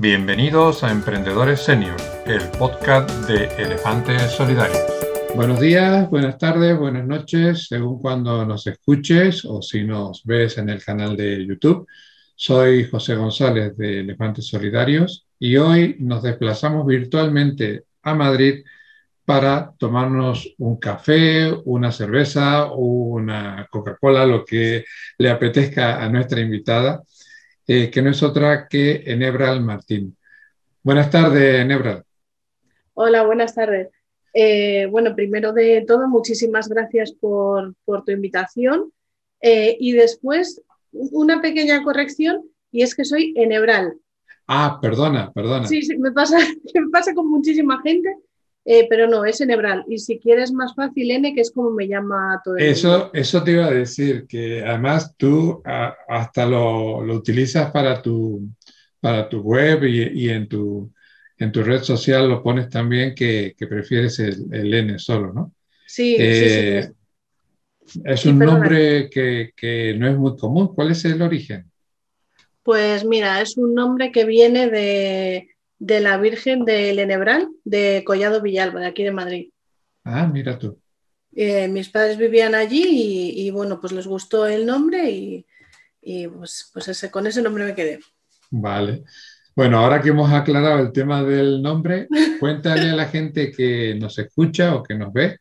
Bienvenidos a Emprendedores Senior, el podcast de Elefantes Solidarios. Buenos días, buenas tardes, buenas noches, según cuando nos escuches o si nos ves en el canal de YouTube. Soy José González de Elefantes Solidarios y hoy nos desplazamos virtualmente a Madrid para tomarnos un café, una cerveza una Coca-Cola, lo que le apetezca a nuestra invitada eh, que no es otra que Enebral Martín. Buenas tardes, Enebral. Hola, buenas tardes. Eh, bueno, primero de todo, muchísimas gracias por, tu invitación. Eh, y después, una pequeña corrección, y es que soy Enebral. Ah, perdona, perdona. Sí, sí, me pasa, me pasa con muchísima gente eh, pero no, es enebral. Y si quieres más fácil, N, que es como me llama todo el eso, mundo. Eso te iba a decir, que además tú hasta lo, lo, utilizas para tu, para tu web y, y, en, tu, en tu red social lo pones también que, que prefieres el, el, N solo, ¿no? Sí, sí, sí. Eh, es un nombre que, que no es muy común. ¿Cuál es el origen? Pues mira, es un nombre que viene de, de la Virgen del Enebral de Collado Villalba, de aquí de Madrid. Ah, mira tú. Eh, mis padres vivían allí y, bueno, pues les gustó el nombre y, pues, pues ese, con ese nombre me quedé. Vale. Bueno, ahora que hemos aclarado el tema del nombre, cuéntale a la gente que nos escucha o que nos ve,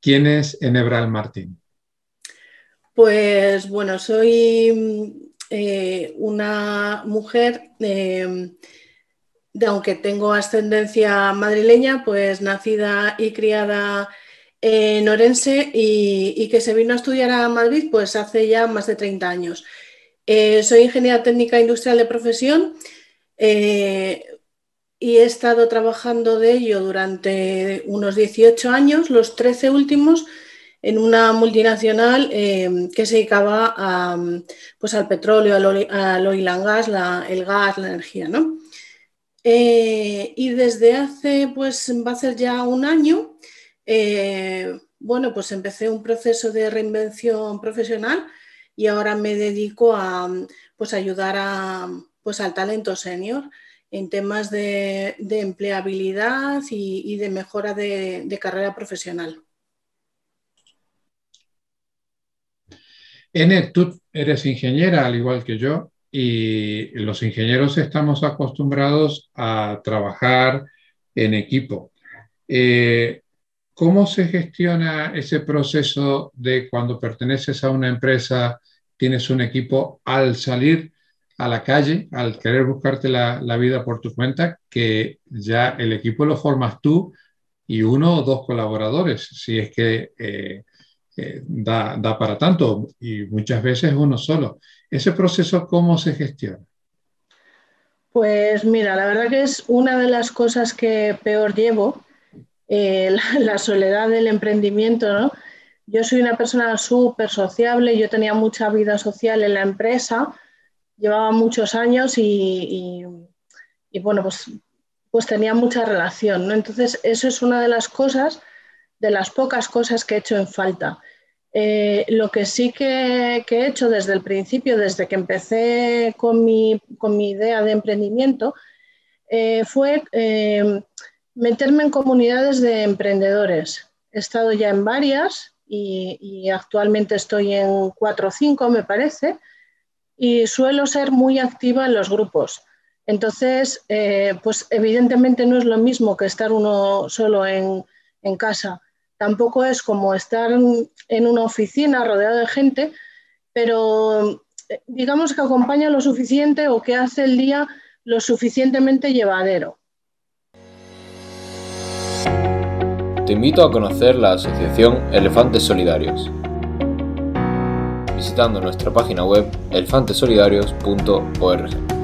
¿quién es Enebral Martín? Pues bueno, soy eh, una mujer eh, de aunque tengo ascendencia madrileña, pues nacida y criada en Orense y, que se vino a estudiar a Madrid pues hace ya más de 30 años. Eh, soy ingeniera técnica industrial de profesión eh, y he estado trabajando de ello durante unos 18 años, los 13 últimos, en una multinacional eh, que se dedicaba pues al petróleo, al, oil and gas, el gas, la energía. ¿no? Eh, y desde hace, pues va a ser ya un año, eh, bueno, pues empecé un proceso de reinvención profesional y ahora me dedico a pues, ayudar a, pues, al talento senior en temas de, empleabilidad y, de mejora de, de carrera profesional. N, tú eres ingeniera al igual que yo y los ingenieros estamos acostumbrados a trabajar en equipo. Eh, ¿Cómo se gestiona ese proceso de cuando perteneces a una empresa, tienes un equipo al salir a la calle, al querer buscarte la, vida por tu cuenta, que ya el equipo lo formas tú y uno o dos colaboradores, si es que eh, eh, da, da para tanto, y muchas veces uno solo. ¿Ese proceso cómo se gestiona? Pues mira, la verdad que es una de las cosas que peor llevo, eh, la, soledad del emprendimiento, ¿no? Yo soy una persona súper sociable, yo tenía mucha vida social en la empresa, llevaba muchos años y, bueno, pues, pues tenía mucha relación, ¿no? Entonces, eso es una de las cosas, de las pocas cosas que he hecho en falta. Eh, lo que sí que, he hecho desde el principio, desde que empecé con mi, idea de emprendimiento, eh, fue eh, meterme en comunidades de emprendedores. He estado ya en varias y, actualmente estoy en cuatro o cinco, me parece, y suelo ser muy activa en los grupos. Entonces, pues evidentemente no es lo mismo que estar uno solo en casa tampoco es como estar en una oficina rodeado de gente, pero eh, digamos que acompaña lo suficiente o que hace el día lo suficientemente llevadero. Te invito a conocer la asociación Elefantes Solidarios visitando nuestra página web elefantesolidarios.org.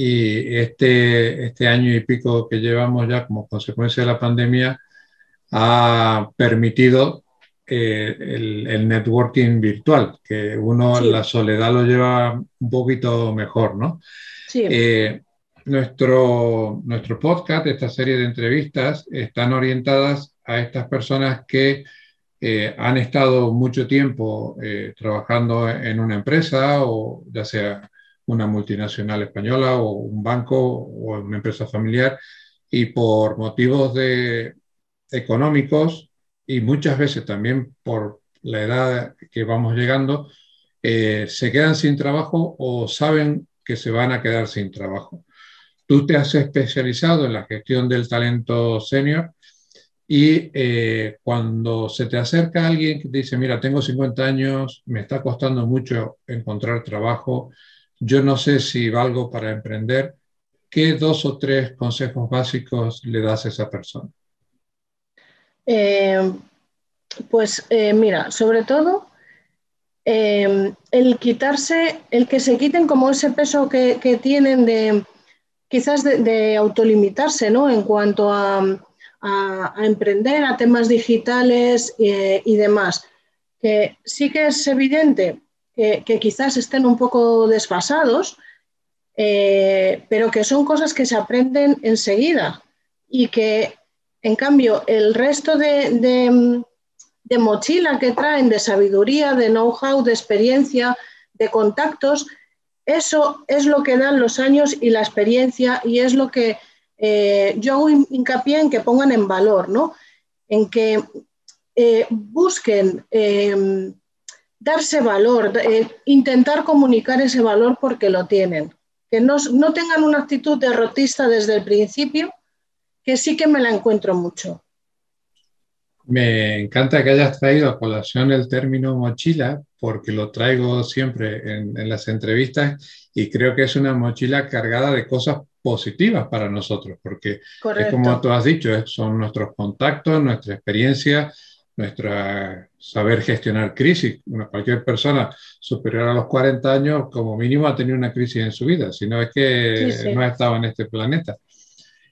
y este, este año y pico que llevamos ya como consecuencia de la pandemia ha permitido eh, el, networking virtual, que uno la soledad lo lleva un poquito mejor, ¿no? Sí. Eh, nuestro, nuestro podcast, esta serie de entrevistas, están orientadas a estas personas que eh, han estado mucho tiempo trabajando en una empresa o ya sea una multinacional española o un banco o una empresa familiar y por motivos de, económicos y muchas veces también por la edad que vamos llegando, eh, se quedan sin trabajo o saben que se van a quedar sin trabajo. Tú te has especializado en la gestión del talento senior y eh, cuando se te acerca alguien que te dice, mira, tengo 50 años, me está costando mucho encontrar trabajo, yo no sé si valgo para emprender, ¿qué dos o tres consejos básicos le das a esa persona? Eh, pues eh, mira, sobre todo eh, el quitarse, el que se quiten como ese peso que, tienen de quizás de, autolimitarse, ¿no? En cuanto a, emprender, a temas digitales y demás. Que sí que es evidente que, que quizás estén un poco desfasados, pero que son cosas que se aprenden enseguida y que en cambio, el resto de, mochila que traen de sabiduría, de know-how, de experiencia, de contactos, eso es lo que dan los años y la experiencia y es lo que eh, yo hago hincapié en que pongan en valor, ¿no? En que eh, busquen em, darse valor, eh, intentar comunicar ese valor porque lo tienen. Que no, no tengan una actitud derrotista desde el principio, que sí que me la encuentro mucho. Me encanta que hayas traído a colación el término mochila, porque lo traigo siempre en, las entrevistas y creo que es una mochila cargada de cosas positivas para nosotros, porque es como tú has dicho, son nuestros contactos, nuestra experiencia, nuestro saber gestionar crisis. cualquier persona superior a los 40 años, como mínimo, ha tenido una crisis en su vida, si no es que no ha estado en este planeta.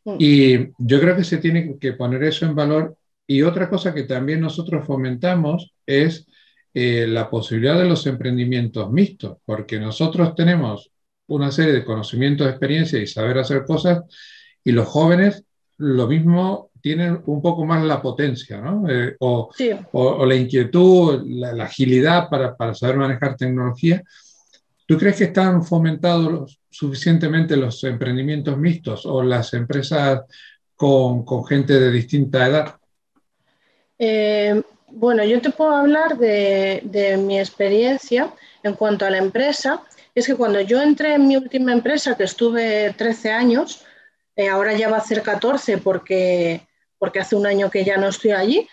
Mm. Y yo creo que se tiene que poner eso en valor. Y otra cosa que también nosotros fomentamos es eh, la posibilidad de los emprendimientos mixtos, porque nosotros tenemos una serie de conocimientos, experiencia y saber hacer cosas, y los jóvenes lo mismo tienen un poco más la potencia, ¿no? Eh, o, o, la inquietud, la, la agilidad para, para, saber manejar tecnología. ¿Tú crees que están fomentados suficientemente los emprendimientos mixtos o las empresas con, gente de distinta edad? Eh, bueno, yo te puedo hablar de, mi experiencia en cuanto a la empresa. Es que cuando yo entré en mi última empresa, que estuve 13 años, eh, ahora ya va a ser 14 porque, porque hace un año que ya no estoy allí,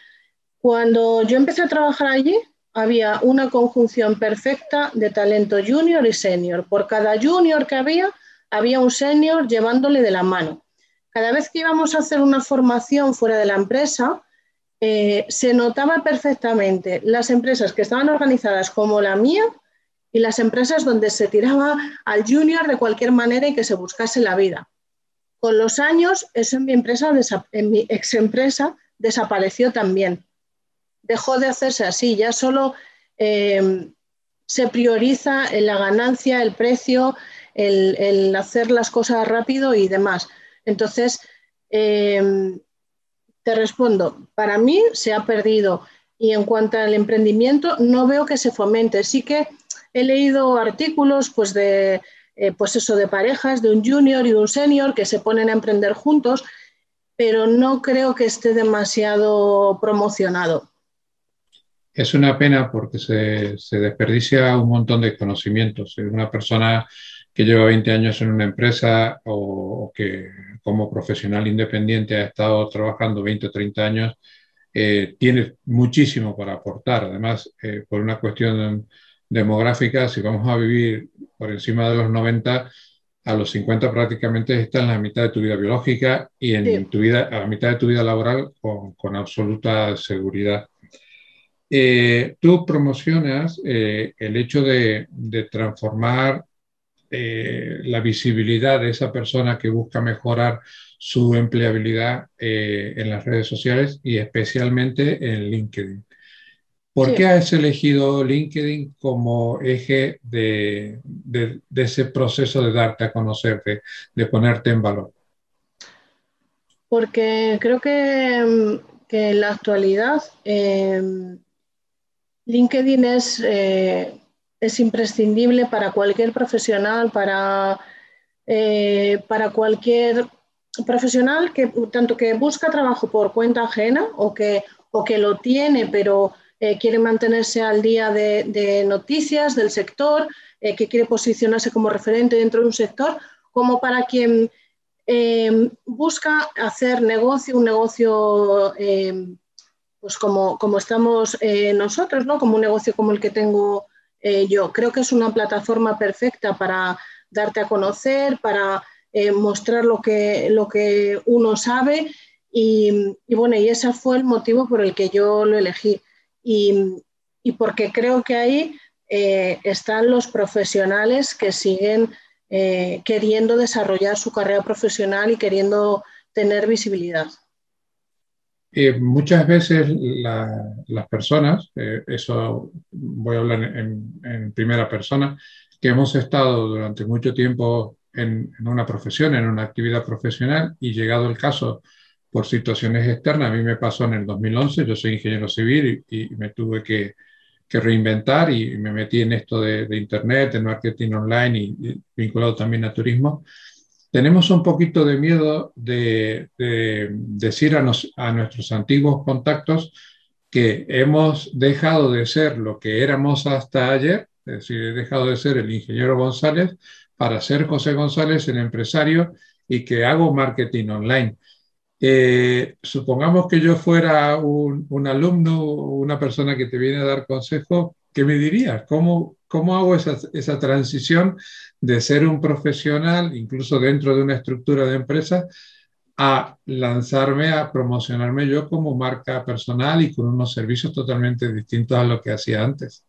cuando yo empecé a trabajar allí, había una conjunción perfecta de talento junior y senior. Por cada junior que había, había un senior llevándole de la mano. Cada vez que íbamos a hacer una formación fuera de la empresa, eh, se notaba perfectamente las empresas que estaban organizadas como la mía y las empresas donde se tiraba al junior de cualquier manera y que se buscase la vida. Con los años, eso en mi empresa, en mi ex empresa, desapareció también dejó de hacerse así, ya solo eh, se prioriza en la ganancia, el precio, el, hacer las cosas rápido y demás. Entonces, eh, te respondo, para mí se ha perdido y en cuanto al emprendimiento no veo que se fomente. Sí que he leído artículos pues de, eh, pues eso, de parejas, de un junior y un senior que se ponen a emprender juntos, pero no creo que esté demasiado promocionado. Es una pena porque se, desperdicia un montón de conocimientos. Una persona que lleva 20 años en una empresa o, que como profesional independiente ha estado trabajando 20 o 30 años, eh, tiene muchísimo para aportar. Además, eh, por una cuestión demográfica, si vamos a vivir por encima de los 90, a los 50 prácticamente está en la mitad de tu vida biológica y en tu vida, a la mitad de tu vida laboral con, con absoluta seguridad. Eh, tú promocionas eh, el hecho de, transformar eh, la visibilidad de esa persona que busca mejorar su empleabilidad en las redes sociales y especialmente en LinkedIn. ¿Por qué has elegido LinkedIn como eje de, ese proceso de darte a conocer, de, ponerte en valor? Porque creo que, en la actualidad LinkedIn es, eh, es imprescindible para cualquier profesional, para, eh, para cualquier profesional que tanto que busca trabajo por cuenta ajena o que, o que lo tiene, pero eh, quiere mantenerse al día de, noticias del sector, que quiere posicionarse como referente dentro de un sector, como para quien busca hacer negocio, un negocio pues como, como estamos eh, nosotros, ¿no? como un negocio como el que tengo eh, yo. Creo que es una plataforma perfecta para darte a conocer, para eh, mostrar lo que, lo que uno sabe y, bueno, y ese fue el motivo por el que yo lo elegí. Y, y porque creo que ahí están los profesionales que siguen queriendo desarrollar su carrera profesional y queriendo tener visibilidad. Eh, muchas veces las personas, eh, eso voy a hablar en, primera persona, que hemos estado durante mucho tiempo en, una profesión, en una actividad profesional y llegado el caso por situaciones externas, a mí me pasó en el 2011, yo soy ingeniero civil y, me tuve que, reinventar y me metí en esto de, Internet, de marketing online y vinculado también a turismo tenemos un poquito de miedo de, decir a, nuestros antiguos contactos que hemos dejado de ser lo que éramos hasta ayer, es decir, he dejado de ser el ingeniero González para ser José González, el empresario, y que hago marketing online. Eh, supongamos que yo fuera un, alumno, una persona que te viene a dar consejo, ¿qué me dirías? ¿Cómo, cómo hago esa, esa, transición de ser un profesional, incluso dentro de una estructura de empresa, a lanzarme a promocionarme yo como marca personal y con unos servicios totalmente distintos a lo que hacía antes?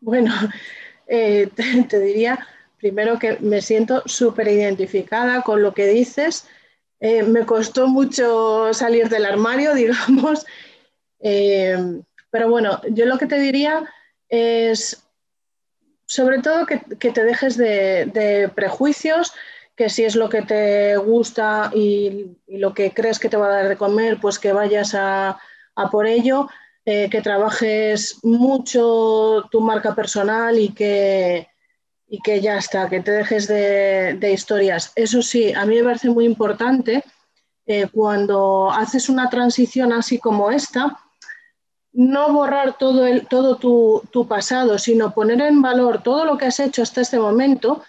Bueno, eh, te, diría primero que me siento súper identificada con lo que dices. Eh, me costó mucho salir del armario, digamos. Eh, pero bueno, yo lo que te diría es, sobre todo, que, te dejes de, prejuicios, que si es lo que te gusta y, lo que crees que te va a dar de comer, pues que vayas a, por ello, eh, que trabajes mucho tu marca personal y que, y que ya está, que te dejes de, historias. Eso sí, a mí me parece muy importante eh, cuando haces una transición así como esta, no borrar todo, el, todo tu, pasado, sino poner en valor todo lo que has hecho hasta este momento,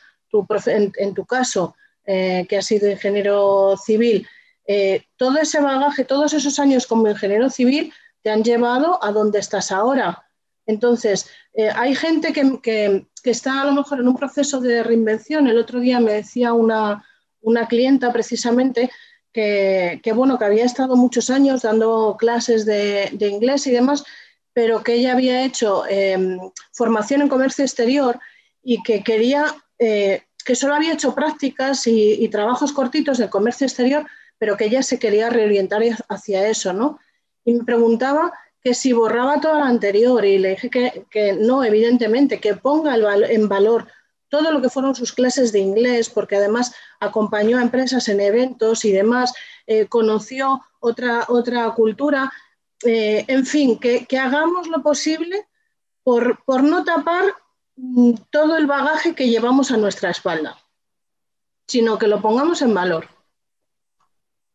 en, tu caso, eh, que has sido ingeniero civil, eh, todo ese bagaje, todos esos años como ingeniero civil te han llevado a donde estás ahora. Entonces, eh, hay gente que, está a lo mejor en un proceso de reinvención. El otro día me decía una, una clienta precisamente que, bueno, que había estado muchos años dando clases de, inglés y demás, pero que ella había hecho em, formación en comercio exterior y que quería, eh, que solo había hecho prácticas y, trabajos cortitos de comercio exterior, pero que ella se quería reorientar hacia eso, ¿no? Y me preguntaba que si borraba todo lo anterior y le dije que, que no, evidentemente, que ponga en valor todo lo que fueron sus clases de inglés, porque además acompañó a empresas en eventos y demás, eh, conoció otra, otra cultura. Eh, en fin, que, hagamos lo posible por, no tapar mm, todo el bagaje que llevamos a nuestra espalda, sino que lo pongamos en valor.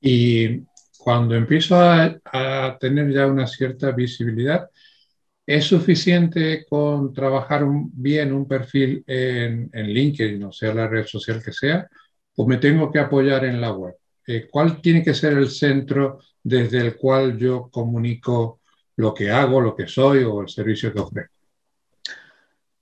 Y cuando empiezo a tener ya una cierta visibilidad, ¿Es suficiente con trabajar bien un perfil en, LinkedIn, o sea, la red social que sea, o me tengo que apoyar en la web? Eh, ¿Cuál tiene que ser el centro desde el cual yo comunico lo que hago, lo que soy o el servicio que ofrezco?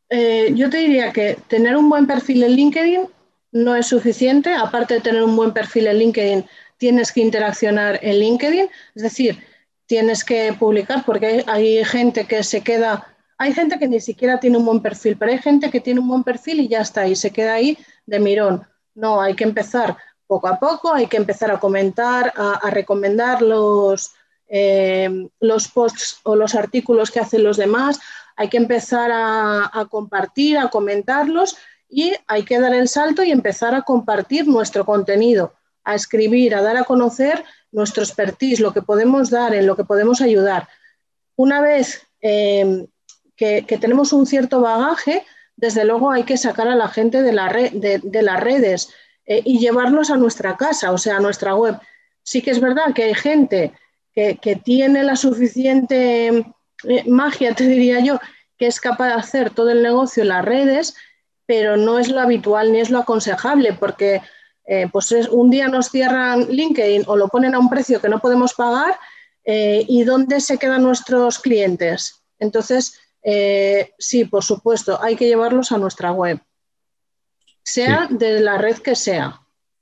Eh, yo te diría que tener un buen perfil en LinkedIn no es suficiente. Aparte de tener un buen perfil en LinkedIn, tienes que interaccionar en LinkedIn. Es decir, tienes que publicar porque hay, gente que se queda, hay gente que ni siquiera tiene un buen perfil, pero hay gente que tiene un buen perfil y ya está, y se queda ahí de mirón. No, hay que empezar poco a poco, hay que empezar a comentar, a, recomendar los, eh, los posts o los artículos que hacen los demás, hay que empezar a, a compartir, a comentarlos y hay que dar el salto y empezar a compartir nuestro contenido, a escribir, a dar a conocer nuestro expertise, lo que podemos dar, en lo que podemos ayudar. Una vez eh, que, tenemos un cierto bagaje, desde luego hay que sacar a la gente de, la de, las redes eh, y llevarlos a nuestra casa, o sea, a nuestra web. Sí que es verdad que hay gente que, que tiene la suficiente magia, te diría yo, que es capaz de hacer todo el negocio en las redes, pero no es lo habitual ni es lo aconsejable, porque eh, pues un día nos cierran LinkedIn o lo ponen a un precio que no podemos pagar eh, y dónde se quedan nuestros clientes. Entonces, eh, sí, por supuesto, hay que llevarlos a nuestra web, sea de la red que sea.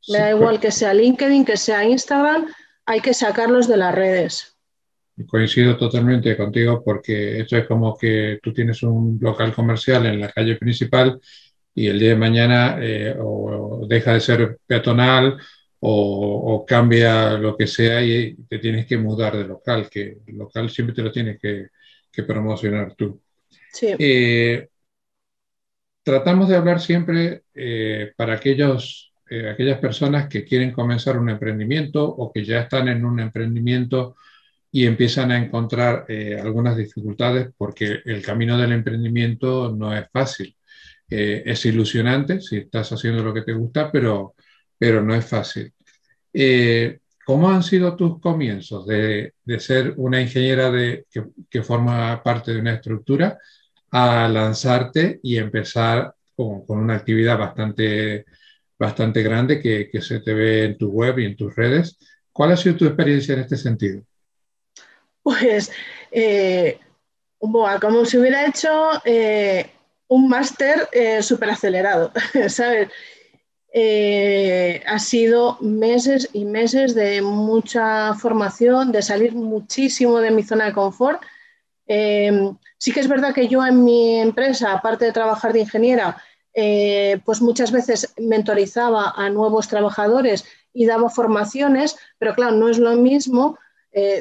Me da igual que sea LinkedIn, que sea Instagram, hay que sacarlos de las redes. Coincido totalmente contigo porque esto es como que tú tienes un local comercial en la calle principal y el día de mañana eh, o deja de ser peatonal o, cambia lo que sea y te tienes que mudar de local, que el local siempre te lo tienes que, promocionar tú. Eh, tratamos de hablar siempre eh, para aquellos, aquellas personas que quieren comenzar un emprendimiento o que ya están en un emprendimiento y empiezan a encontrar algunas dificultades porque el camino del emprendimiento no es fácil. Eh, es ilusionante si estás haciendo lo que te gusta, pero, pero no es fácil. Eh, ¿Cómo han sido tus comienzos de, de ser una ingeniera de, que, forma parte de una estructura a lanzarte y empezar con, con una actividad bastante, bastante grande que, que, se te ve en tu web y en tus redes? ¿Cuál ha sido tu experiencia en este sentido? Pues, eh, como si hubiera hecho un máster eh, súper acelerado, ¿sabes? Eh, ha sido meses y meses de mucha formación, de salir muchísimo de mi zona de confort. Em, sí que es verdad que yo en mi empresa, aparte de trabajar de ingeniera, eh, pues muchas veces mentorizaba a nuevos trabajadores y daba formaciones, pero claro, no es lo mismo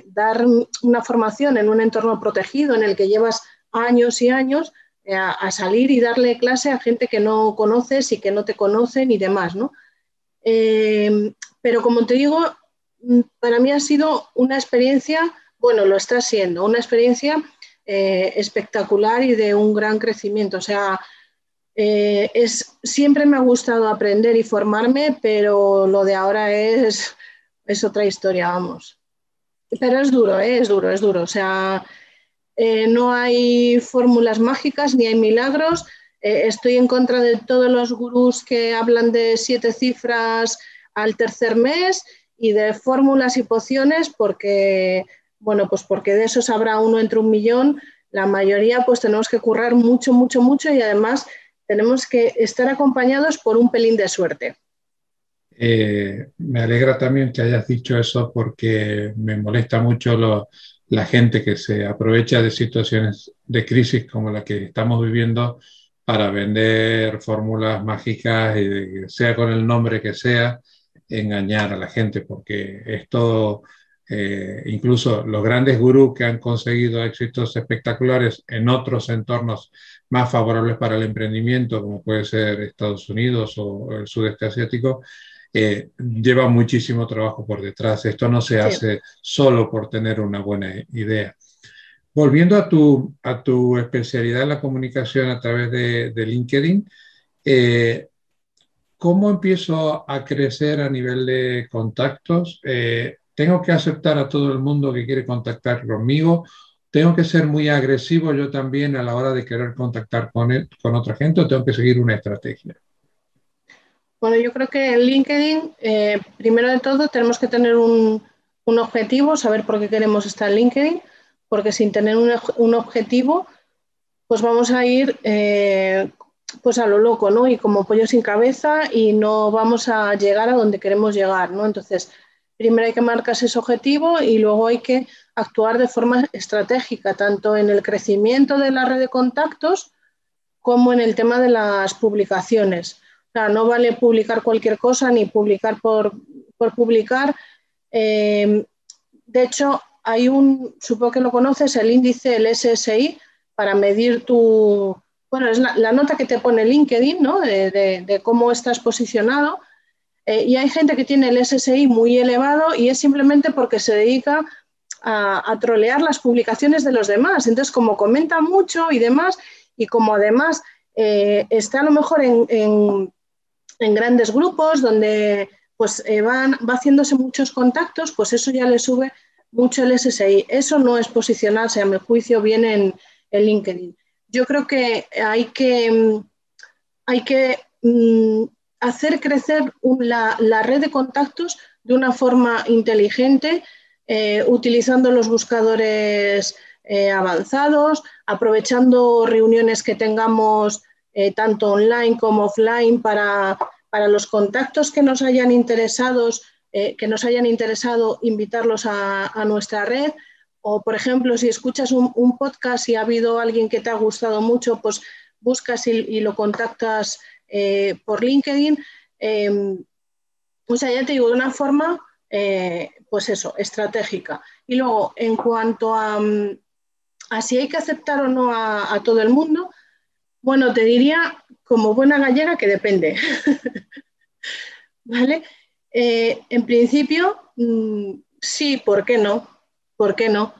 dar una formación en un entorno protegido en el que llevas años y años eh, a, salir y darle clase a gente que no conoces y que no te conocen y demás, ¿no? Eh, pero como te digo, mm, para mí ha sido una experiencia, bueno, lo está siendo, una experiencia eh, espectacular y de un gran crecimiento. O sea, es, siempre me ha gustado aprender y formarme, pero lo de ahora es, es otra historia, vamos. Pero es duro, es duro, es duro. O sea, eh, no hay fórmulas mágicas ni hay milagros. Eh, estoy en contra de todos los gurús que hablan de siete cifras al tercer mes y de fórmulas y pociones porque, bueno, pues porque de esos habrá uno entre un millón. La mayoría pues tenemos que currar mucho, mucho, mucho y además tenemos que estar acompañados por un pelín de suerte. Eh, me alegra también que hayas dicho eso porque me molesta mucho lo, la gente que se aprovecha de situaciones de crisis como la que estamos viviendo para vender fórmulas mágicas y sea con el nombre que sea, engañar a la gente, porque esto, eh, incluso los grandes gurús que han conseguido éxitos espectaculares en otros entornos más favorables para el emprendimiento, como puede ser Estados Unidos o el sudeste asiático, eh, lleva muchísimo trabajo por detrás. Esto no se hace solo por tener una buena idea. Volviendo a tu, a tu especialidad en la comunicación a través de, LinkedIn, eh, ¿cómo empiezo a crecer a nivel de contactos? Eh, ¿Tengo que aceptar a todo el mundo que quiere contactar conmigo? ¿Tengo que ser muy agresivo yo también a la hora de querer contactar con, con otra gente o tengo que seguir una estrategia? Bueno, yo creo que en LinkedIn, eh, primero de todo, tenemos que tener un, objetivo, saber por qué queremos estar en LinkedIn, porque sin tener un, objetivo, pues vamos a ir eh, pues a lo loco, ¿no? Y como pollo sin cabeza y no vamos a llegar a donde queremos llegar, ¿no? Entonces, primero hay que marcarse ese objetivo y luego hay que actuar de forma estratégica, tanto en el crecimiento de la red de contactos como en el tema de las publicaciones no vale publicar cualquier cosa ni publicar por, publicar. Eh, de hecho, hay un, supongo que lo conoces, el índice, el SSI, para medir tu, bueno, es la, nota que te pone LinkedIn, ¿no? De, cómo estás posicionado. Eh, y hay gente que tiene el SSI muy elevado y es simplemente porque se dedica a, trolear las publicaciones de los demás. Entonces, como comenta mucho y demás, y como además eh, está a lo mejor en, grandes grupos donde pues eh, van, va haciéndose muchos contactos, pues eso ya le sube mucho el SSI. Eso no es posicionarse, a mi juicio, bien en, LinkedIn. Yo creo que hay que, hay que mm, hacer crecer la, red de contactos de una forma inteligente, eh, utilizando los buscadores eh, avanzados, aprovechando reuniones que tengamos eh, tanto online como offline para, los contactos que nos hayan interesados, que nos hayan interesado invitarlos a, nuestra red. O, por ejemplo, si escuchas un, podcast y ha habido alguien que te ha gustado mucho, pues buscas y lo contactas eh, por LinkedIn. Em, o sea, ya te digo, de una forma, eh, pues eso, estratégica. Y luego, en cuanto a, mm, si hay que aceptar o no a, todo el mundo, bueno, te diría como buena gallega que depende. ¿Vale? Eh, en principio, mm, sí, ¿por qué no? ¿Por qué no?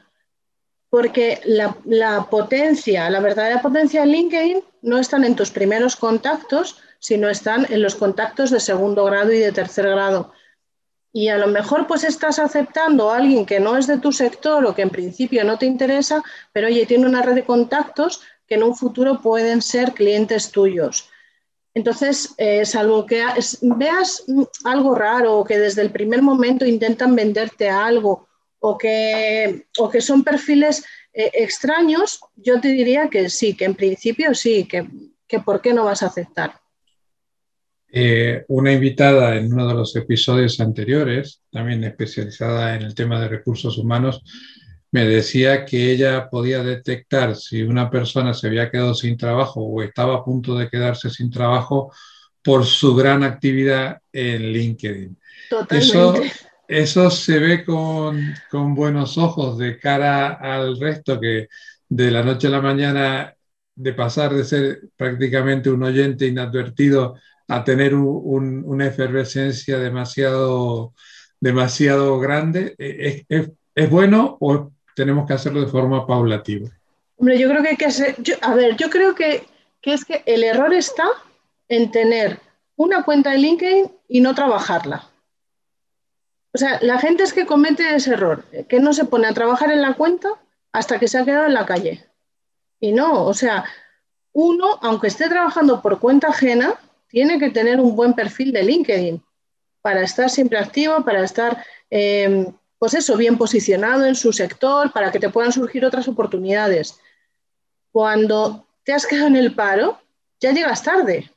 Porque la, la, potencia, la verdadera potencia de LinkedIn no están en tus primeros contactos, sino están en los contactos de segundo grado y de tercer grado. Y a lo mejor pues estás aceptando a alguien que no es de tu sector o que en principio no te interesa, pero oye, tiene una red de contactos que en un futuro pueden ser clientes tuyos. Entonces, eh, salvo que veas algo raro o que desde el primer momento intentan venderte algo o que, o que son perfiles eh, extraños, yo te diría que sí, que en principio sí, que, que por qué no vas a aceptar. Eh, una invitada en uno de los episodios anteriores, también especializada en el tema de recursos humanos, me decía que ella podía detectar si una persona se había quedado sin trabajo o estaba a punto de quedarse sin trabajo por su gran actividad en LinkedIn. Totalmente. Eso se ve con, buenos ojos de cara al resto que de la noche a la mañana, de pasar de ser prácticamente un oyente inadvertido a tener una efervescencia demasiado, demasiado grande, ¿es, es, bueno o tenemos que hacerlo de forma paulativa? Hombre, yo creo que hay que hacer, a ver, yo creo que, es que el error está en tener una cuenta de LinkedIn y no trabajarla. O sea, la gente es que comete ese error, que no se pone a trabajar en la cuenta hasta que se ha quedado en la calle. Y no, o sea, uno, aunque esté trabajando por cuenta ajena, tiene que tener un buen perfil de LinkedIn para estar siempre activo, para estar, em, pues eso, bien posicionado en su sector, para que te puedan surgir otras oportunidades. Cuando te has quedado en el paro, ya llegas tarde.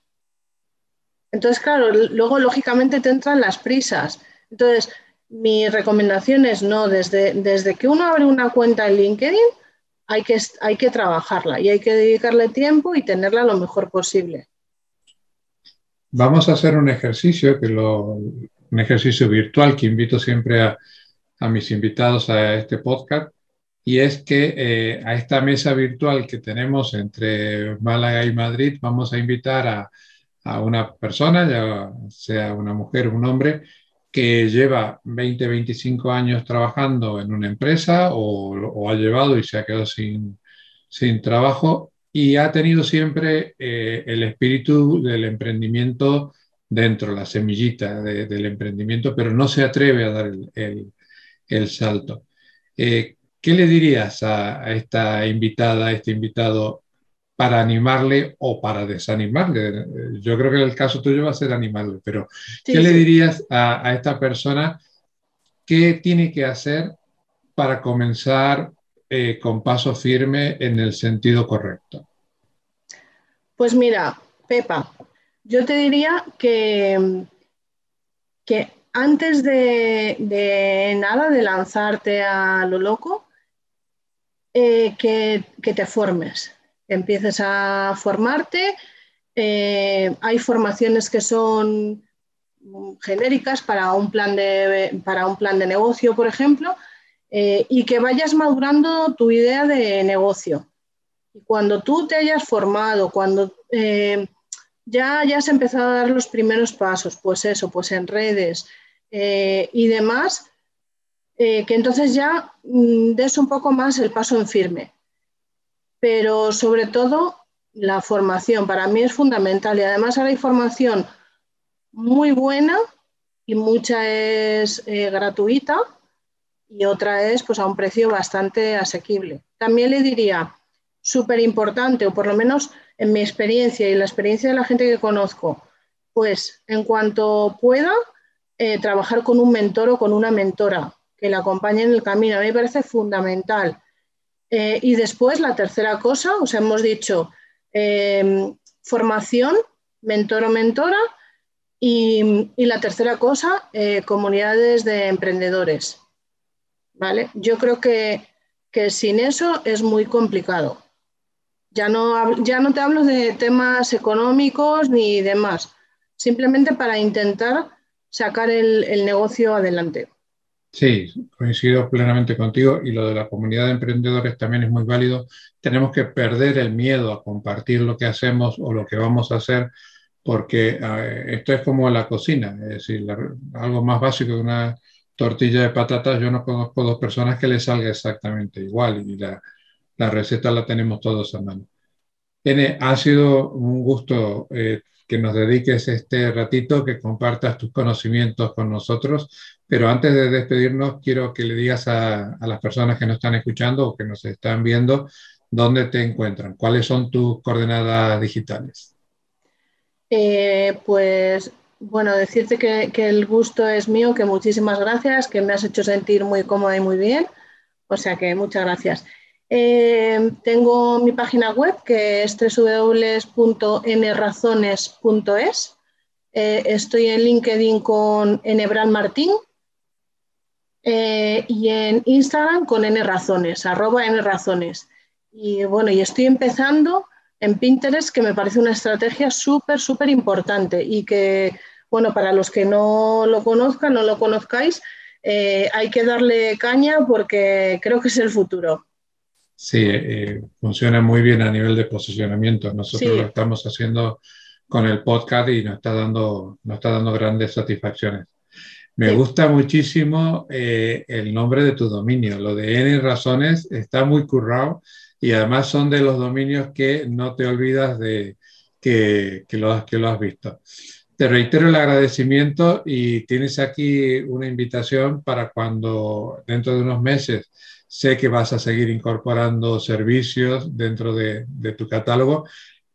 Entonces, claro, luego lógicamente te entran las prisas. Entonces, mi recomendación es no, desde, desde que uno abre una cuenta en LinkedIn, hay que, hay que trabajarla y hay que dedicarle tiempo y tenerla lo mejor posible. Vamos a hacer un ejercicio, que lo, un ejercicio virtual que invito siempre a, a mis invitados a este podcast, y es que eh, a esta mesa virtual que tenemos entre Málaga y Madrid vamos a invitar a, a una persona, ya sea una mujer o un hombre, que lleva 20, 25 años trabajando en una empresa o, ha llevado y se ha quedado sin, sin trabajo y ha tenido siempre eh, el espíritu del emprendimiento dentro, la semillita del emprendimiento, pero no se atreve a dar el, salto. Eh, ¿Qué le dirías a, esta invitada, a este invitado, para animarle o para desanimarle? Yo creo que el caso tuyo va a ser animarle, pero ¿qué le dirías a, a esta persona? ¿Qué tiene que hacer para comenzar eh, con paso firme en el sentido correcto? Pues mira, Pepa, yo te diría que, que antes de, nada, de lanzarte a lo loco, eh, que, te formes, empieces a formarte. Eh, hay formaciones que son genéricas para un plan de, para un plan de negocio, por ejemplo, eh, y que vayas madurando tu idea de negocio. Y cuando tú te hayas formado, cuando eh, ya hayas empezado a dar los primeros pasos, pues eso, pues en redes eh, y demás, eh, que entonces ya mm, des un poco más el paso en firme. Pero sobre todo la formación para mí es fundamental y además ahora hay formación muy buena y mucha es eh, gratuita y otra es pues a un precio bastante asequible. También le diría, súper importante, o por lo menos en mi experiencia y la experiencia de la gente que conozco, pues en cuanto pueda, eh, trabajar con un mentor o con una mentora que le acompañe en el camino. A mí me parece fundamental. Eh, y después la tercera cosa, os hemos dicho em, formación, mentor o mentora. Y, y la tercera cosa, eh, comunidades de emprendedores. ¿Vale? Yo creo que, que sin eso es muy complicado. Ya no, ya no te hablo de temas económicos ni demás, simplemente para intentar sacar el, negocio adelante. Sí, coincido plenamente contigo y lo de la comunidad de emprendedores también es muy válido. Tenemos que perder el miedo a compartir lo que hacemos o lo que vamos a hacer porque esto es como la cocina, es decir, algo más básico que una tortilla de patatas, yo no conozco dos personas que le salga exactamente igual y la, receta la tenemos todos a mano. N, ha sido un gusto eh, que nos dediques este ratito, que compartas tus conocimientos con nosotros, pero antes de despedirnos, quiero que le digas a, las personas que nos están escuchando o que nos están viendo dónde te encuentran, cuáles son tus coordenadas digitales. Eh, pues bueno, decirte que, que, el gusto es mío, que muchísimas gracias, que me has hecho sentir muy cómoda y muy bien. O sea que muchas gracias. Eh, tengo mi página web que es www.nrazones.es. Eh, estoy en LinkedIn con Nbran Martín eh, y en Instagram con nrazones, arroba nrazones. Y bueno, y estoy empezando en Pinterest, que me parece una estrategia súper, súper importante y que, bueno, para los que no lo conozcan, no lo conozcáis, hay que darle caña porque creo que es el futuro. Sí, eh, funciona muy bien a nivel de posicionamiento. Nosotros lo estamos haciendo con el podcast y nos está dando, nos está dando grandes satisfacciones. Me gusta muchísimo eh, el nombre de tu dominio. Lo de N razones está muy currado y además son de los dominios que no te olvidas de que, que, lo, que lo has visto. Te reitero el agradecimiento y tienes aquí una invitación para cuando dentro de unos meses sé que vas a seguir incorporando servicios dentro de, tu catálogo.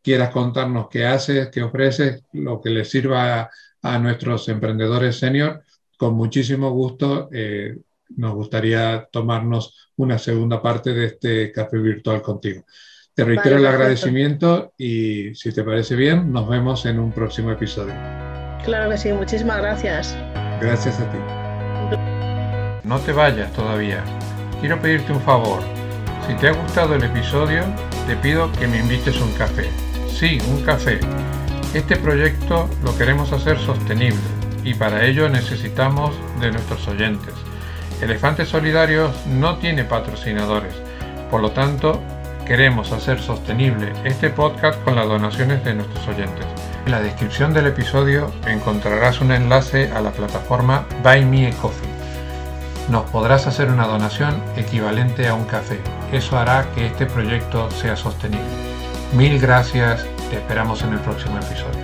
Quieras contarnos qué haces, qué ofreces, lo que les sirva a, nuestros emprendedores senior, con muchísimo gusto eh, nos gustaría tomarnos una segunda parte de este café virtual contigo. Te reitero el agradecimiento y si te parece bien, nos vemos en un próximo episodio. Claro que sí, muchísimas gracias. Gracias a ti. No te vayas todavía quiero pedirte un favor. Si te ha gustado el episodio, te pido que me invites un café. Sí, un café. Este proyecto lo queremos hacer sostenible y para ello necesitamos de nuestros oyentes. Elefantes Solidarios no tiene patrocinadores, por lo tanto queremos hacer sostenible este podcast con las donaciones de nuestros oyentes. En la descripción del episodio encontrarás un enlace a la plataforma Buy Me a Coffee nos podrás hacer una donación equivalente a un café. Eso hará que este proyecto sea sostenible. Mil gracias, te esperamos en el próximo episodio.